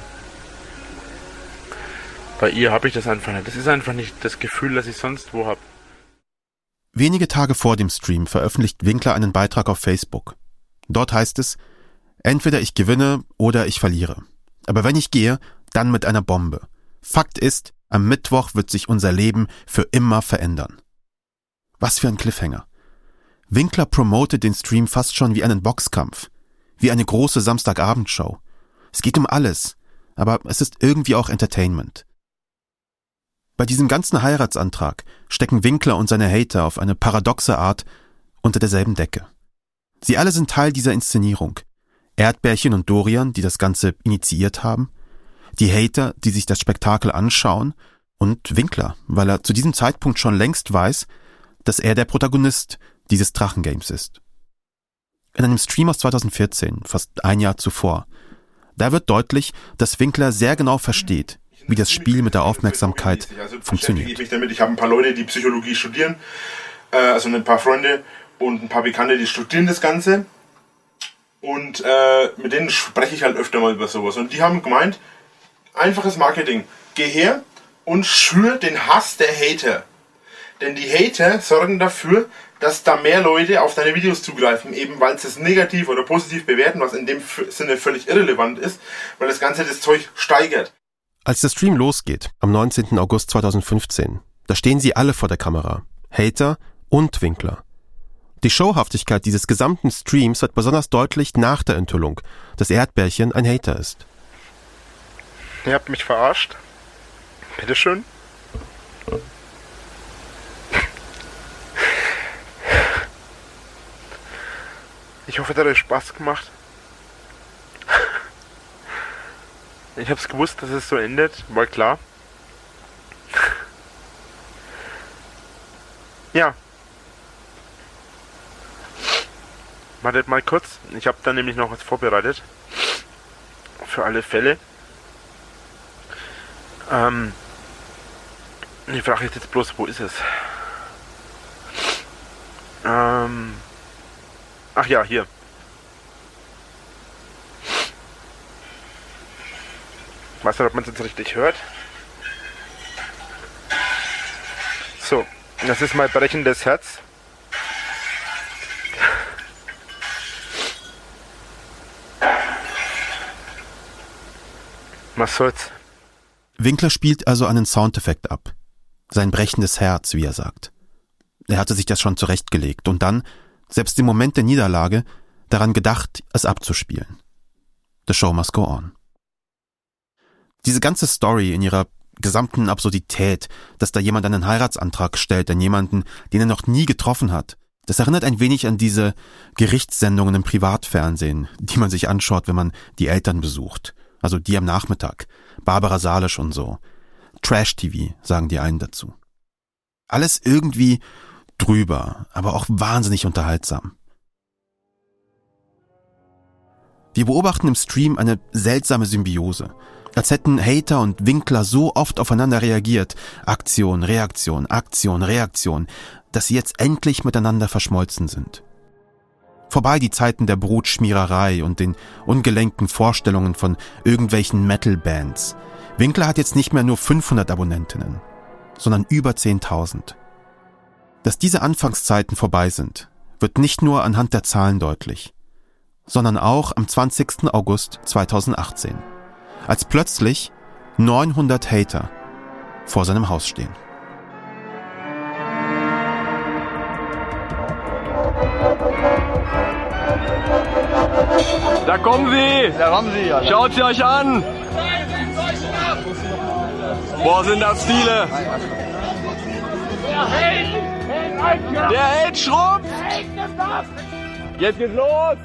bei ihr habe ich das einfach nicht. Das ist einfach nicht das Gefühl, das ich sonst wo habe. Wenige Tage vor dem Stream veröffentlicht Winkler einen Beitrag auf Facebook. Dort heißt es, entweder ich gewinne oder ich verliere. Aber wenn ich gehe, dann mit einer Bombe. Fakt ist, am Mittwoch wird sich unser Leben für immer verändern. Was für ein Cliffhanger. Winkler promotet den Stream fast schon wie einen Boxkampf, wie eine große Samstagabendshow. Es geht um alles. aber es ist irgendwie auch Entertainment. Bei diesem ganzen Heiratsantrag stecken Winkler und seine Hater auf eine paradoxe Art unter derselben Decke. Sie alle sind Teil dieser Inszenierung. Erdbärchen und Dorian, die das Ganze initiiert haben, die Hater, die sich das Spektakel anschauen, und Winkler, weil er zu diesem Zeitpunkt schon längst weiß, dass er der Protagonist dieses Drachengames ist. In einem Stream aus 2014, fast ein Jahr zuvor, da wird deutlich, dass Winkler sehr genau versteht, wie das Spiel mit der Aufmerksamkeit funktioniert. Ich mich damit. Ich habe ein paar Leute, die Psychologie studieren, äh, also ein paar Freunde und ein paar Bekannte, die studieren das Ganze. Und äh, mit denen spreche ich halt öfter mal über sowas. Und die haben gemeint, einfaches Marketing. Geh her und schür den Hass der Hater. Denn die Hater sorgen dafür, dass da mehr Leute auf deine Videos zugreifen, eben weil sie es negativ oder positiv bewerten, was in dem Sinne völlig irrelevant ist, weil das Ganze das Zeug steigert. Als der Stream losgeht, am 19. August 2015, da stehen sie alle vor der Kamera. Hater und Winkler. Die Showhaftigkeit dieses gesamten Streams wird besonders deutlich nach der Enthüllung, dass Erdbärchen ein Hater ist. Ihr habt mich verarscht. Bitteschön. Ich hoffe, es hat euch Spaß gemacht. Ich hab's gewusst, dass es so endet, war klar. Ja. Wartet mal kurz. Ich habe da nämlich noch was vorbereitet. Für alle Fälle. Ähm, ich frage jetzt bloß, wo ist es? Ähm, ach ja, hier. Weiß nicht, ob man es jetzt richtig hört. So, das ist mein brechendes Herz. Was soll's? Winkler spielt also einen Soundeffekt ab. Sein brechendes Herz, wie er sagt. Er hatte sich das schon zurechtgelegt und dann, selbst im Moment der Niederlage, daran gedacht, es abzuspielen. The show must go on. Diese ganze Story in ihrer gesamten Absurdität, dass da jemand einen Heiratsantrag stellt an jemanden, den er noch nie getroffen hat, das erinnert ein wenig an diese Gerichtssendungen im Privatfernsehen, die man sich anschaut, wenn man die Eltern besucht. Also die am Nachmittag. Barbara Salisch und so. Trash-TV, sagen die einen dazu. Alles irgendwie drüber, aber auch wahnsinnig unterhaltsam. Wir beobachten im Stream eine seltsame Symbiose. Als hätten Hater und Winkler so oft aufeinander reagiert, Aktion, Reaktion, Aktion, Reaktion, dass sie jetzt endlich miteinander verschmolzen sind. Vorbei die Zeiten der Brutschmiererei und den ungelenken Vorstellungen von irgendwelchen Metal-Bands. Winkler hat jetzt nicht mehr nur 500 Abonnentinnen, sondern über 10.000. Dass diese Anfangszeiten vorbei sind, wird nicht nur anhand der Zahlen deutlich, sondern auch am 20. August 2018, als plötzlich 900 Hater vor seinem Haus stehen. Da kommen sie! Da kommen sie, ja. Schaut sie euch an! Boah, sind das viele! Der Held schrumpft! Jetzt geht's los!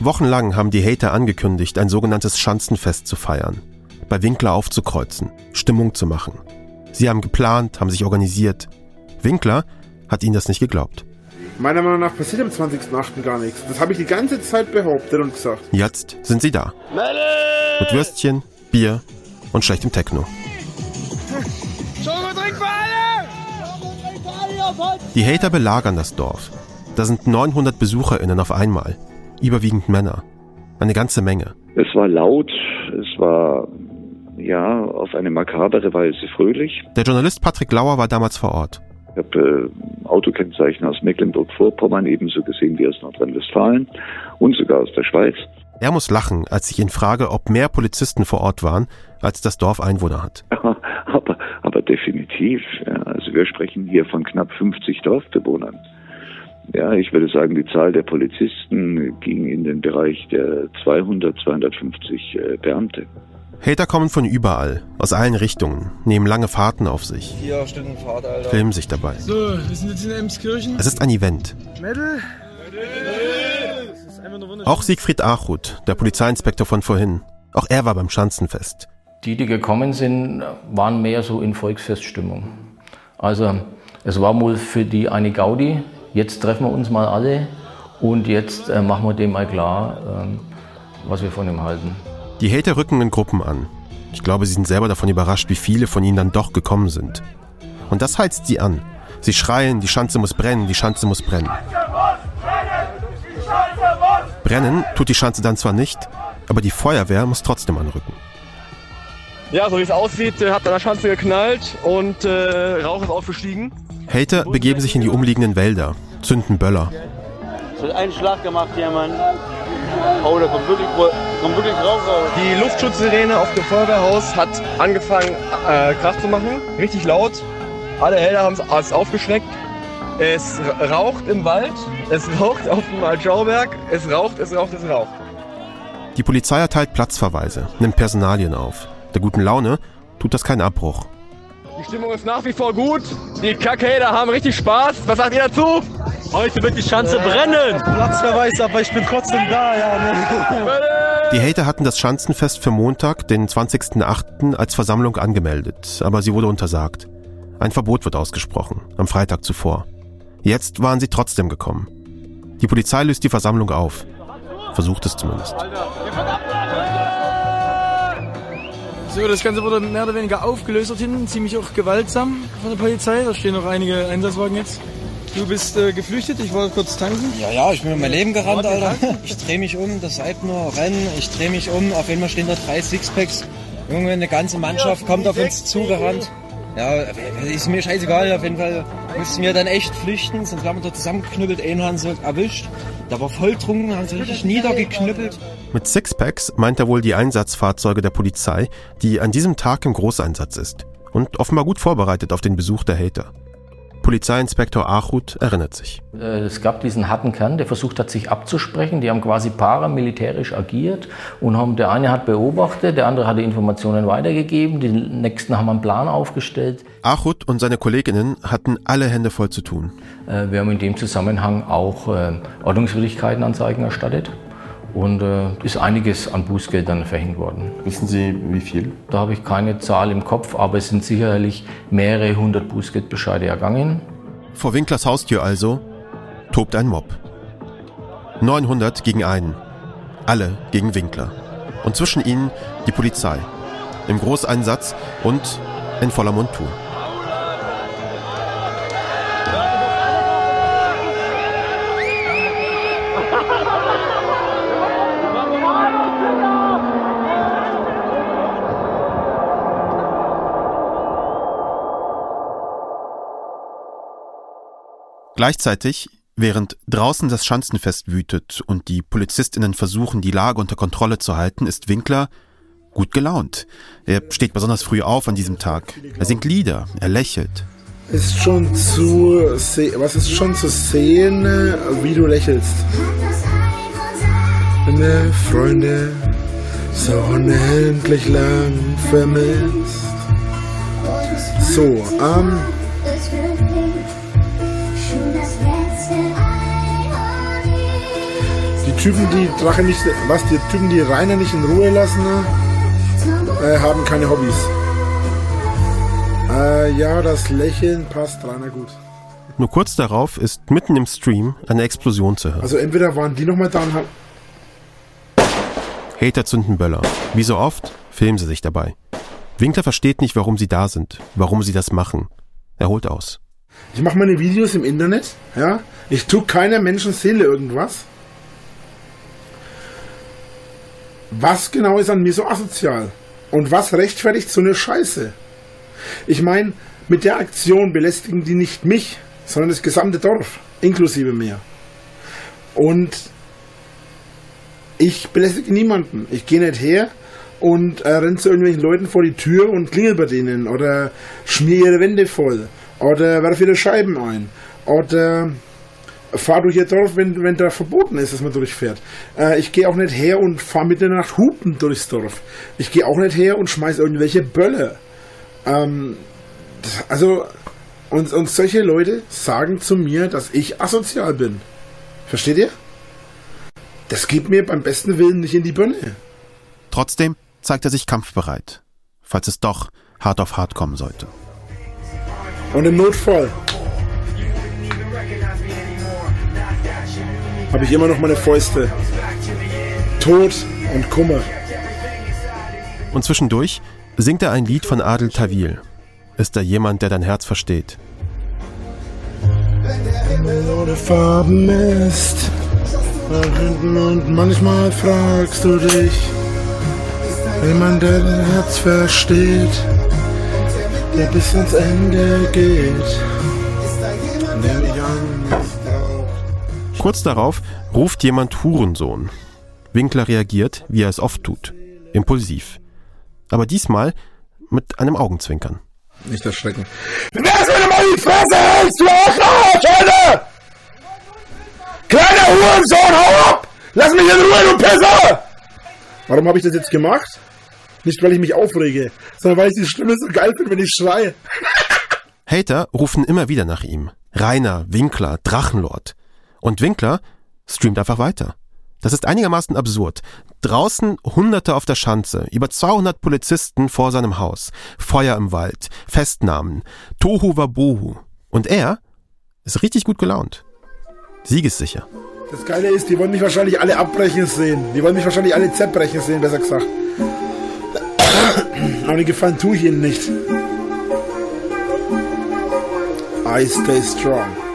Wochenlang haben die Hater angekündigt, ein sogenanntes Schanzenfest zu feiern, bei Winkler aufzukreuzen, Stimmung zu machen. Sie haben geplant, haben sich organisiert. Winkler hat ihnen das nicht geglaubt. Meiner Meinung nach passiert am 20.08. gar nichts. Das habe ich die ganze Zeit behauptet und gesagt. Jetzt sind sie da. Mit Würstchen, Bier und schlechtem Techno. Die Hater belagern das Dorf. Da sind 900 BesucherInnen auf einmal. Überwiegend Männer. Eine ganze Menge. Es war laut, es war ja auf eine makabere Weise fröhlich. Der Journalist Patrick Lauer war damals vor Ort. Ich habe äh, Autokennzeichen aus Mecklenburg-Vorpommern ebenso gesehen wie aus Nordrhein-Westfalen und sogar aus der Schweiz. Er muss lachen, als ich ihn frage, ob mehr Polizisten vor Ort waren, als das Dorf Einwohner hat. aber, aber definitiv. Ja. Also wir sprechen hier von knapp 50 Dorfbewohnern. Ja, ich würde sagen, die Zahl der Polizisten ging in den Bereich der 200, 250 äh, Beamte. Hater kommen von überall, aus allen Richtungen, nehmen lange Fahrten auf sich, Vier Stunden Fahrt, Alter. filmen sich dabei. So, wir sind jetzt in Emskirchen. Es ist ein Event. Metal. Auch Siegfried Achut, der Polizeiinspektor von vorhin, auch er war beim Schanzenfest. Die, die gekommen sind, waren mehr so in Volksfeststimmung. Also es war wohl für die eine Gaudi, jetzt treffen wir uns mal alle und jetzt äh, machen wir dem mal klar, ähm, was wir von ihm halten. Die Hater rücken in Gruppen an. Ich glaube, sie sind selber davon überrascht, wie viele von ihnen dann doch gekommen sind. Und das heizt sie an. Sie schreien, die Schanze muss brennen, die Schanze muss brennen. Brennen tut die Schanze dann zwar nicht, aber die Feuerwehr muss trotzdem anrücken. Ja, so wie es aussieht, äh, hat an der Schanze geknallt und äh, Rauch ist aufgestiegen. Hater begeben sich in die umliegenden Wälder, zünden Böller. Es wird einen Schlag gemacht hier, Mann. Oh, da kommt wirklich, kommt wirklich Rauch raus. Die Luftschutzsirene auf dem Feuerwehrhaus hat angefangen, äh, Krach zu machen. Richtig laut. Alle Helder haben es aufgeschreckt. Es raucht im Wald, es raucht auf dem Altschauberg, es raucht, es raucht, es raucht. Die Polizei erteilt Platzverweise, nimmt Personalien auf. Der guten Laune tut das keinen Abbruch. Die Stimmung ist nach wie vor gut. Die Kackhader haben richtig Spaß. Was sagt ihr dazu? Heute wird die Schanze brennen. Platzverweis, aber ich bin trotzdem da, ja. Ne? Die Hater hatten das Schanzenfest für Montag, den 20.08. als Versammlung angemeldet, aber sie wurde untersagt. Ein Verbot wird ausgesprochen, am Freitag zuvor. Jetzt waren sie trotzdem gekommen. Die Polizei löst die Versammlung auf. Versucht es zumindest. So, das Ganze wurde mehr oder weniger aufgelöst dort hinten, ziemlich auch gewaltsam von der Polizei. Da stehen noch einige Einsatzwagen jetzt. Du bist äh, geflüchtet, ich wollte kurz tanken. Ja, ja, ich bin um mein Leben gerannt, Alter. Ich drehe mich um, das seid nur rennen, ich drehe mich um, auf einmal stehen da drei Sixpacks. Junge, eine ganze Mannschaft kommt auf uns zugerannt. Ja, ist mir scheißegal, auf jeden Fall mussten wir dann echt flüchten, sonst wären wir dort zusammengeknüppelt, einen haben sie erwischt. Der war voll trunken, haben sie richtig niedergeknüppelt. Mit Sixpacks meint er wohl die Einsatzfahrzeuge der Polizei, die an diesem Tag im Großeinsatz ist und offenbar gut vorbereitet auf den Besuch der Hater. Polizeiinspektor Achut erinnert sich. Äh, Es gab diesen harten Kern, der versucht hat, sich abzusprechen. Die haben quasi paramilitärisch agiert und haben, der eine hat beobachtet, der andere hat die Informationen weitergegeben, die nächsten haben einen Plan aufgestellt. Achut und seine Kolleginnen hatten alle Hände voll zu tun. Äh, Wir haben in dem Zusammenhang auch äh, Ordnungswidrigkeitenanzeigen erstattet und äh, ist einiges an Bußgeldern verhängt worden. Wissen Sie, wie viel? Da habe ich keine Zahl im Kopf, aber es sind sicherlich mehrere hundert Bußgeldbescheide ergangen. Vor Winklers Haustür also tobt ein Mob. 900 gegen einen. Alle gegen Winkler. Und zwischen ihnen die Polizei. Im Großeinsatz und in voller Montur. Gleichzeitig, während draußen das Schanzenfest wütet und die Polizistinnen versuchen, die Lage unter Kontrolle zu halten, ist Winkler gut gelaunt. Er steht besonders früh auf an diesem Tag. Er singt Lieder, er lächelt. Ist schon zu was ist schon zu sehen, wie du lächelst. Meine Freunde so unendlich lang vermisst. So, ähm, Typen, die Drache nicht, was die Typen, die Rainer nicht in Ruhe lassen, äh, haben keine Hobbys. Äh, ja, das Lächeln passt Rainer gut. Nur kurz darauf ist mitten im Stream eine Explosion zu hören. Also entweder waren die nochmal da und haben. Hater zünden Böller. Wie so oft filmen sie sich dabei. Winkler versteht nicht, warum sie da sind, warum sie das machen. Er holt aus. Ich mache meine Videos im Internet, ja. Ich tue keiner Menschenseele irgendwas. Was genau ist an mir so asozial? Und was rechtfertigt so eine Scheiße? Ich meine, mit der Aktion belästigen die nicht mich, sondern das gesamte Dorf, inklusive mir. Und ich belästige niemanden. Ich gehe nicht her und äh, renne zu irgendwelchen Leuten vor die Tür und klingel bei denen oder schmier ihre Wände voll oder werfe ihre Scheiben ein oder fahre durch ihr Dorf, wenn, wenn da verboten ist, dass man durchfährt. Äh, ich gehe auch nicht her und fahre in der Nacht hupen durchs Dorf. Ich gehe auch nicht her und schmeiße irgendwelche Bölle. Ähm, also, und, und solche Leute sagen zu mir, dass ich asozial bin. Versteht ihr? Das geht mir beim besten Willen nicht in die Birne. Trotzdem zeigt er sich kampfbereit, falls es doch hart auf hart kommen sollte. Und im Notfall habe ich immer noch meine Fäuste. Tod und Kummer. Und zwischendurch singt er ein Lied von Adel Tawil. Ist da jemand, der dein Herz versteht? Wenn der Himmel ohne Farben ist und manchmal fragst du dich, jemand, der dein Herz versteht, der bis ans Ende geht, der Kurz darauf ruft jemand Hurensohn. Winkler reagiert, wie er es oft tut, impulsiv. Aber diesmal mit einem Augenzwinkern. Nicht erschrecken. Wer ist mir mal die Fresse hältst, du Arschloch! Kleiner Hurensohn, hau ab! Lass mich in Ruhe, du Pisser! Warum habe ich das jetzt gemacht? Nicht, weil ich mich aufrege, sondern weil ich die Stimme so geil finde, wenn ich schreie. Hater rufen immer wieder nach ihm. Rainer, Winkler, Drachenlord. Und Winkler streamt einfach weiter. Das ist einigermaßen absurd. Draußen Hunderte auf der Schanze, über 200 Polizisten vor seinem Haus, Feuer im Wald, Festnahmen, Tohu Wabohu. Und er ist richtig gut gelaunt. Siegessicher. Das Geile ist, die wollen mich wahrscheinlich alle abbrechen sehen. Die wollen mich wahrscheinlich alle zerbrechen sehen, besser gesagt. Aber den Gefallen tue ich ihnen nicht. I stay strong.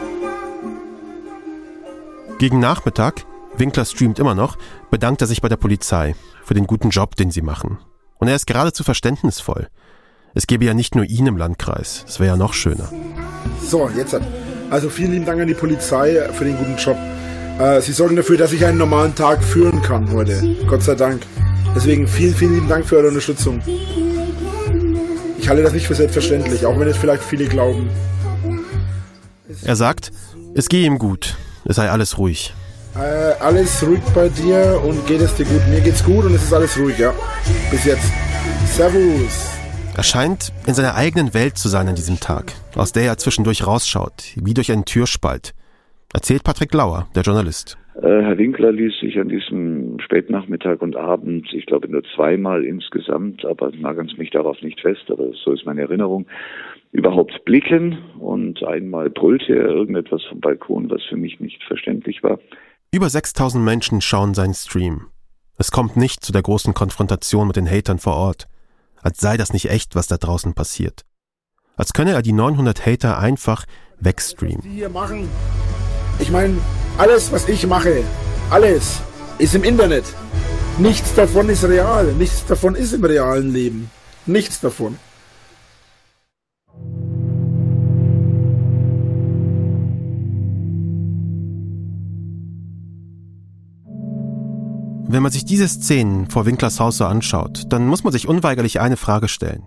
Gegen Nachmittag, Winkler streamt immer noch, bedankt er sich bei der Polizei für den guten Job, den sie machen. Und er ist geradezu verständnisvoll. Es gäbe ja nicht nur ihn im Landkreis, es wäre ja noch schöner. So, jetzt. Also vielen lieben Dank an die Polizei für den guten Job. Äh, Sie sorgen dafür, dass ich einen normalen Tag führen kann heute. Gott sei Dank. Deswegen vielen, vielen lieben Dank für eure Unterstützung. Ich halte das nicht für selbstverständlich, auch wenn es vielleicht viele glauben. Er sagt, es gehe ihm gut, es sei alles ruhig. Äh, alles ruhig bei dir und geht es dir gut? Mir geht's gut und es ist alles ruhig, ja. Bis jetzt. Servus. Er scheint in seiner eigenen Welt zu sein an diesem Tag, aus der er zwischendurch rausschaut, wie durch einen Türspalt. Erzählt Patrick Lauer, der Journalist. Äh, Herr Winkler ließ sich an diesem Spätnachmittag und Abend, ich glaube nur zweimal insgesamt, aber nageln Sie mich darauf nicht fest, aber so ist meine Erinnerung, überhaupt blicken und einmal brüllte er irgendetwas vom Balkon, was für mich nicht verständlich war. Über 6000 Menschen schauen seinen Stream. Es kommt nicht zu der großen Konfrontation mit den Hatern vor Ort. Als sei das nicht echt, was da draußen passiert. Als könne er die 900 Hater einfach wegstreamen. Die hier machen. Ich meine, alles, was ich mache, alles ist im Internet. Nichts davon ist real. Nichts davon ist im realen Leben. Nichts davon. Wenn man sich diese Szenen vor Winklers Haus so anschaut, dann muss man sich unweigerlich eine Frage stellen.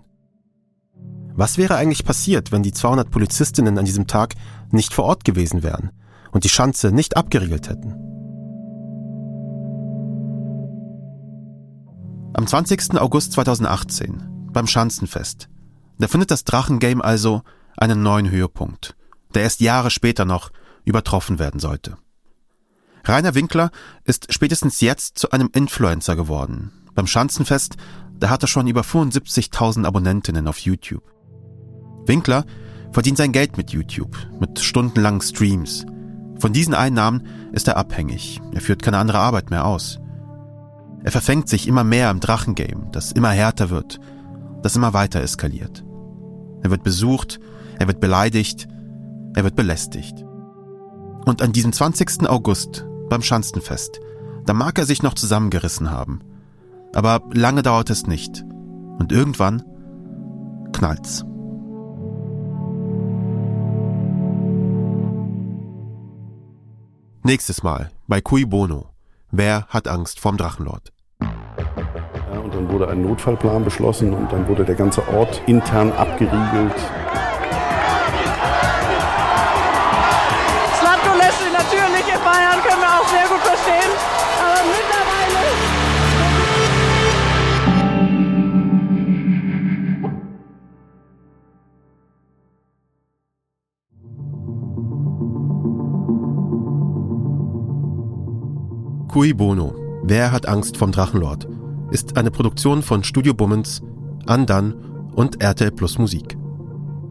Was wäre eigentlich passiert, wenn die 200 Polizistinnen an diesem Tag nicht vor Ort gewesen wären und die Schanze nicht abgeriegelt hätten? Am 20. August 2018, beim Schanzenfest, da findet das Drachengame also einen neuen Höhepunkt, der erst Jahre später noch übertroffen werden sollte. Rainer Winkler ist spätestens jetzt zu einem Influencer geworden. Beim Schanzenfest, da hat er schon über 75.000 Abonnentinnen auf YouTube. Winkler verdient sein Geld mit YouTube, mit stundenlangen Streams. Von diesen Einnahmen ist er abhängig. Er führt keine andere Arbeit mehr aus. Er verfängt sich immer mehr im Drachengame, das immer härter wird, das immer weiter eskaliert. Er wird besucht, er wird beleidigt, er wird belästigt. Und an diesem 20. August beim Schanzenfest. Da mag er sich noch zusammengerissen haben. Aber lange dauert es nicht. Und irgendwann knallt's. Nächstes Mal bei Cui Bono. Wer hat Angst vorm Drachenlord? Ja, und dann wurde ein Notfallplan beschlossen und dann wurde der ganze Ort intern abgeriegelt. Cui Bono, Wer hat Angst vom Drachenlord? ist eine Produktion von Studio Bummens, Andan und RTL Plus Musik.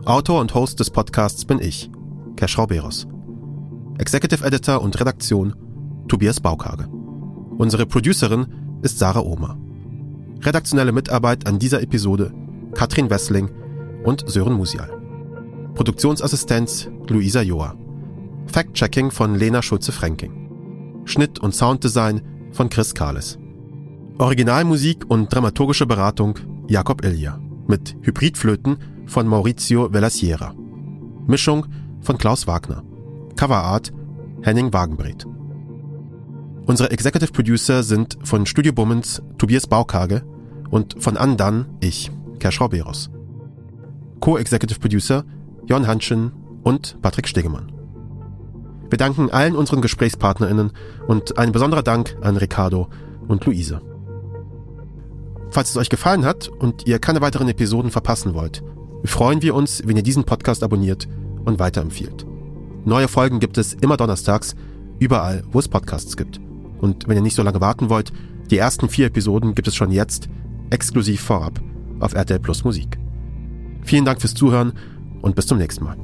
Autor und Host des Podcasts bin ich, Keschrau Beros. Executive Editor und Redaktion Tobias Baukage. Unsere Producerin ist Sarah Ohmer. Redaktionelle Mitarbeit an dieser Episode Katrin Wessling und Sören Musial. Produktionsassistenz Luisa Joa. Fact-Checking von Lena Schulze-Fränking. Schnitt und Sounddesign von Chris Kahles. Originalmusik und dramaturgische Beratung Jakob Ilja mit Hybridflöten von Maurizio Vellasiera. Mischung von Klaus Wagner. Coverart Henning Wagenbreth. Unsere Executive Producer sind von Studio Bummens Tobias Baukage und von Andan ich, Kerschrau Beros. Co-Executive Producer Jon Hanschen und Patrick Stegemann. Wir danken allen unseren GesprächspartnerInnen und ein besonderer Dank an Ricardo und Luise. Falls es euch gefallen hat und ihr keine weiteren Episoden verpassen wollt, freuen wir uns, wenn ihr diesen Podcast abonniert und weiterempfiehlt. Neue Folgen gibt es immer donnerstags, überall, wo es Podcasts gibt. Und wenn ihr nicht so lange warten wollt, die ersten vier Episoden gibt es schon jetzt, exklusiv vorab, auf RTL Plus Musik. Vielen Dank fürs Zuhören und bis zum nächsten Mal.